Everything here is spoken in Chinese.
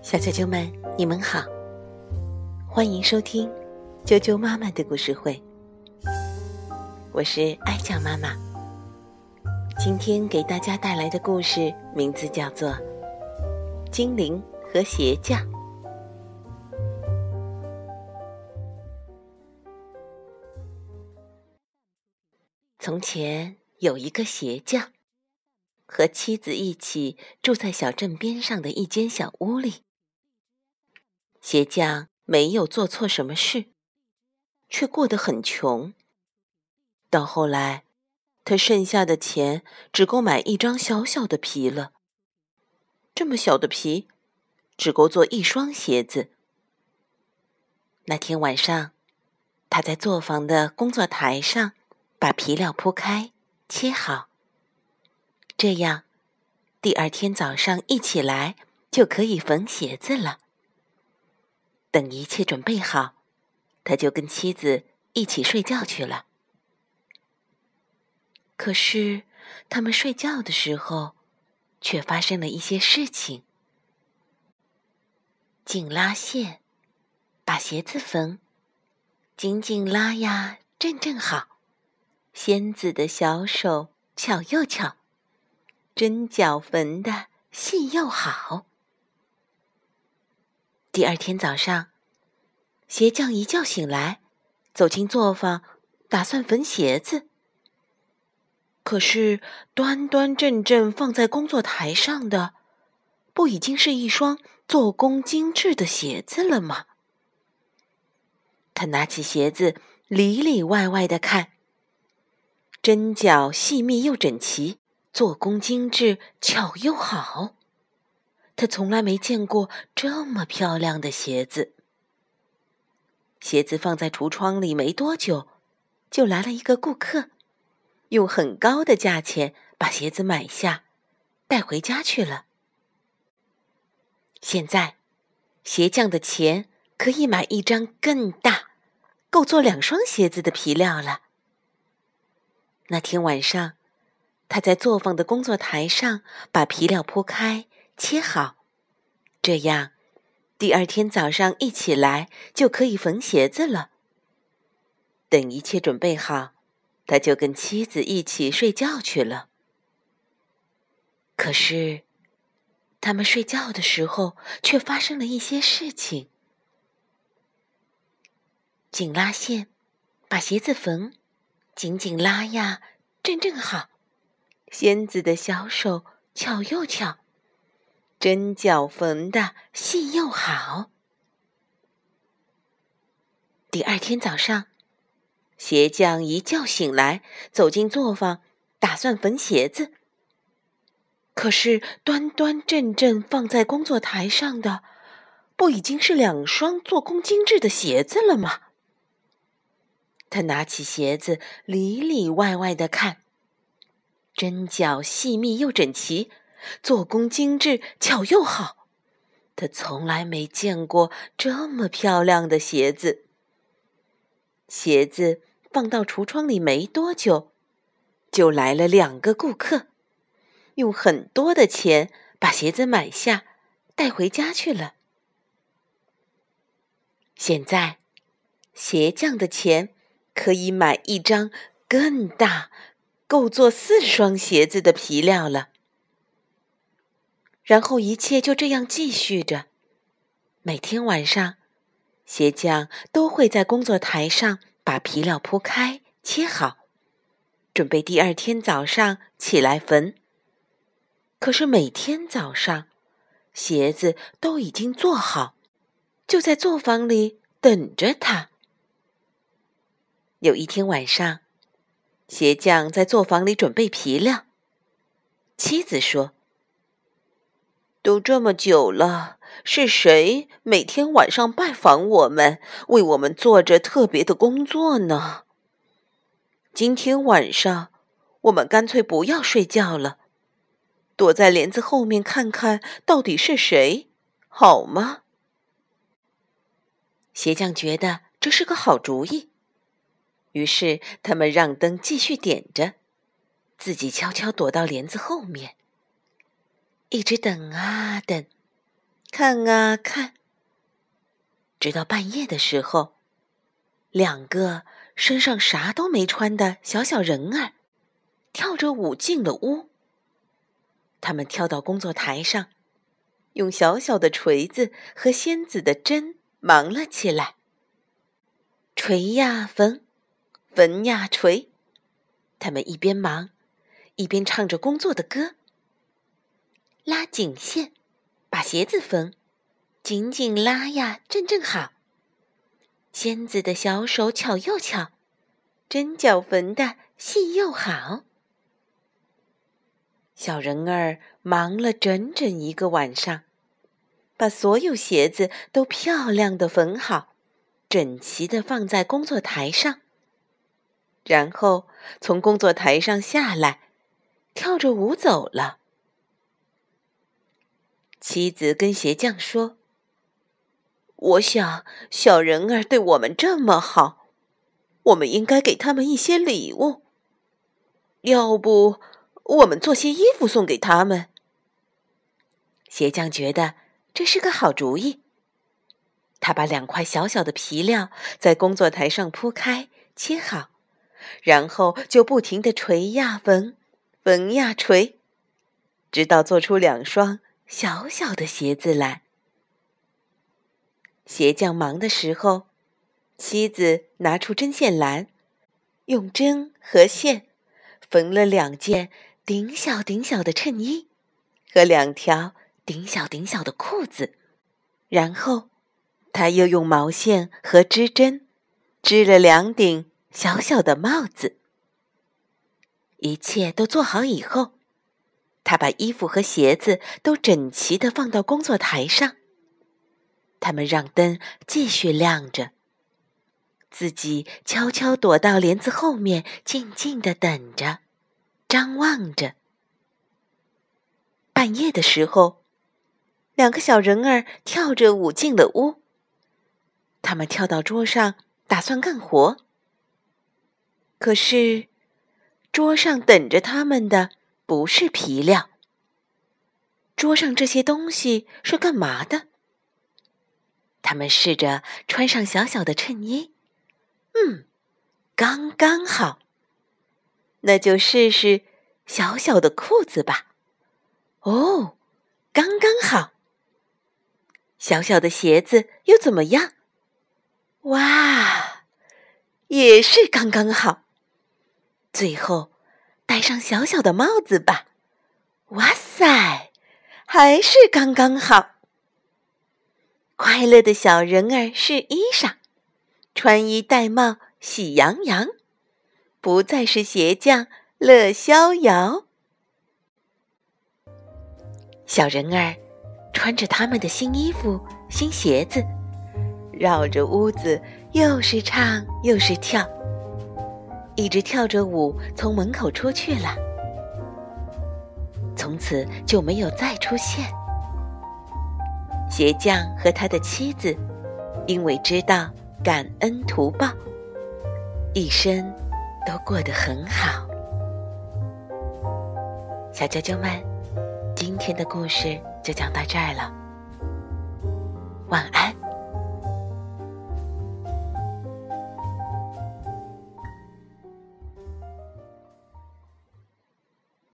小啾啾们，你们好，欢迎收听啾啾妈妈的故事会。我是爱酱妈妈，今天给大家带来的故事名字叫做《精灵和鞋匠》。从前有一个鞋匠。和妻子一起住在小镇边上的一间小屋里。鞋匠没有做错什么事，却过得很穷。到后来，他剩下的钱只够买一张小小的皮了。这么小的皮，只够做一双鞋子。那天晚上，他在作坊的工作台上把皮料铺开，切好。这样，第二天早上一起来就可以缝鞋子了。等一切准备好，他就跟妻子一起睡觉去了。可是，他们睡觉的时候，却发生了一些事情。紧拉线，把鞋子缝，紧紧拉呀，正正好。仙子的小手巧又巧。针脚缝的细又好。第二天早上，鞋匠一觉醒来，走进作坊，打算缝鞋子。可是，端端正正放在工作台上的，不已经是一双做工精致的鞋子了吗？他拿起鞋子，里里外外的看，针脚细密又整齐。做工精致，巧又好。他从来没见过这么漂亮的鞋子。鞋子放在橱窗里没多久，就来了一个顾客，用很高的价钱把鞋子买下，带回家去了。现在，鞋匠的钱可以买一张更大、够做两双鞋子的皮料了。那天晚上。他在作坊的工作台上把皮料铺开、切好，这样第二天早上一起来就可以缝鞋子了。等一切准备好，他就跟妻子一起睡觉去了。可是，他们睡觉的时候却发生了一些事情：紧拉线，把鞋子缝，紧紧拉呀，正正好。仙子的小手巧又巧，针脚缝的细又好。第二天早上，鞋匠一觉醒来，走进作坊，打算缝鞋子。可是端端正正放在工作台上的，不已经是两双做工精致的鞋子了吗？他拿起鞋子，里里外外的看。针脚细密又整齐，做工精致巧又好。他从来没见过这么漂亮的鞋子。鞋子放到橱窗里没多久，就来了两个顾客，用很多的钱把鞋子买下，带回家去了。现在，鞋匠的钱可以买一张更大。够做四双鞋子的皮料了。然后一切就这样继续着。每天晚上，鞋匠都会在工作台上把皮料铺开、切好，准备第二天早上起来缝。可是每天早上，鞋子都已经做好，就在作坊里等着他。有一天晚上。鞋匠在作坊里准备皮料。妻子说：“都这么久了，是谁每天晚上拜访我们，为我们做着特别的工作呢？今天晚上，我们干脆不要睡觉了，躲在帘子后面看看到底是谁，好吗？”鞋匠觉得这是个好主意。于是，他们让灯继续点着，自己悄悄躲到帘子后面。一直等啊等，看啊看，直到半夜的时候，两个身上啥都没穿的小小人儿跳着舞进了屋。他们跳到工作台上，用小小的锤子和仙子的针忙了起来，锤呀缝，缝呀锤。他们一边忙，一边唱着工作的歌。拉紧线，把鞋子缝，紧紧拉呀，正正好。仙子的小手巧又巧，针脚缝的细又好。小人儿忙了整整一个晚上，把所有鞋子都漂亮的缝好，整齐的放在工作台上。然后从工作台上下来，跳着舞走了。妻子跟鞋匠说：“我想小人儿对我们这么好，我们应该给他们一些礼物。要不，我们做些衣服送给他们。”鞋匠觉得这是个好主意。他把两块小小的皮料在工作台上铺开，切好，然后就不停的锤呀缝，缝呀锤，直到做出两双。小小的鞋子来，鞋匠忙的时候，妻子拿出针线篮，用针和线缝了两件顶小顶小的衬衣和两条顶小顶小的裤子，然后他又用毛线和织针织了两顶小小的帽子。一切都做好以后。他把衣服和鞋子都整齐的放到工作台上，他们让灯继续亮着，自己悄悄躲到帘子后面，静静的等着，张望着。半夜的时候，两个小人儿跳着舞进了屋，他们跳到桌上，打算干活，可是桌上等着他们的。不是皮料。桌上这些东西是干嘛的？他们试着穿上小小的衬衣，嗯，刚刚好。那就试试小小的裤子吧。哦，刚刚好。小小的鞋子又怎么样？哇，也是刚刚好。最后。戴上小小的帽子吧，哇塞，还是刚刚好。快乐的小人儿是衣裳，穿衣戴帽喜洋洋，不再是鞋匠乐逍遥。小人儿穿着他们的新衣服、新鞋子，绕着屋子又是唱又是跳。一直跳着舞从门口出去了，从此就没有再出现。鞋匠和他的妻子因为知道感恩图报，一生都过得很好。小啾啾们，今天的故事就讲到这儿了，晚安。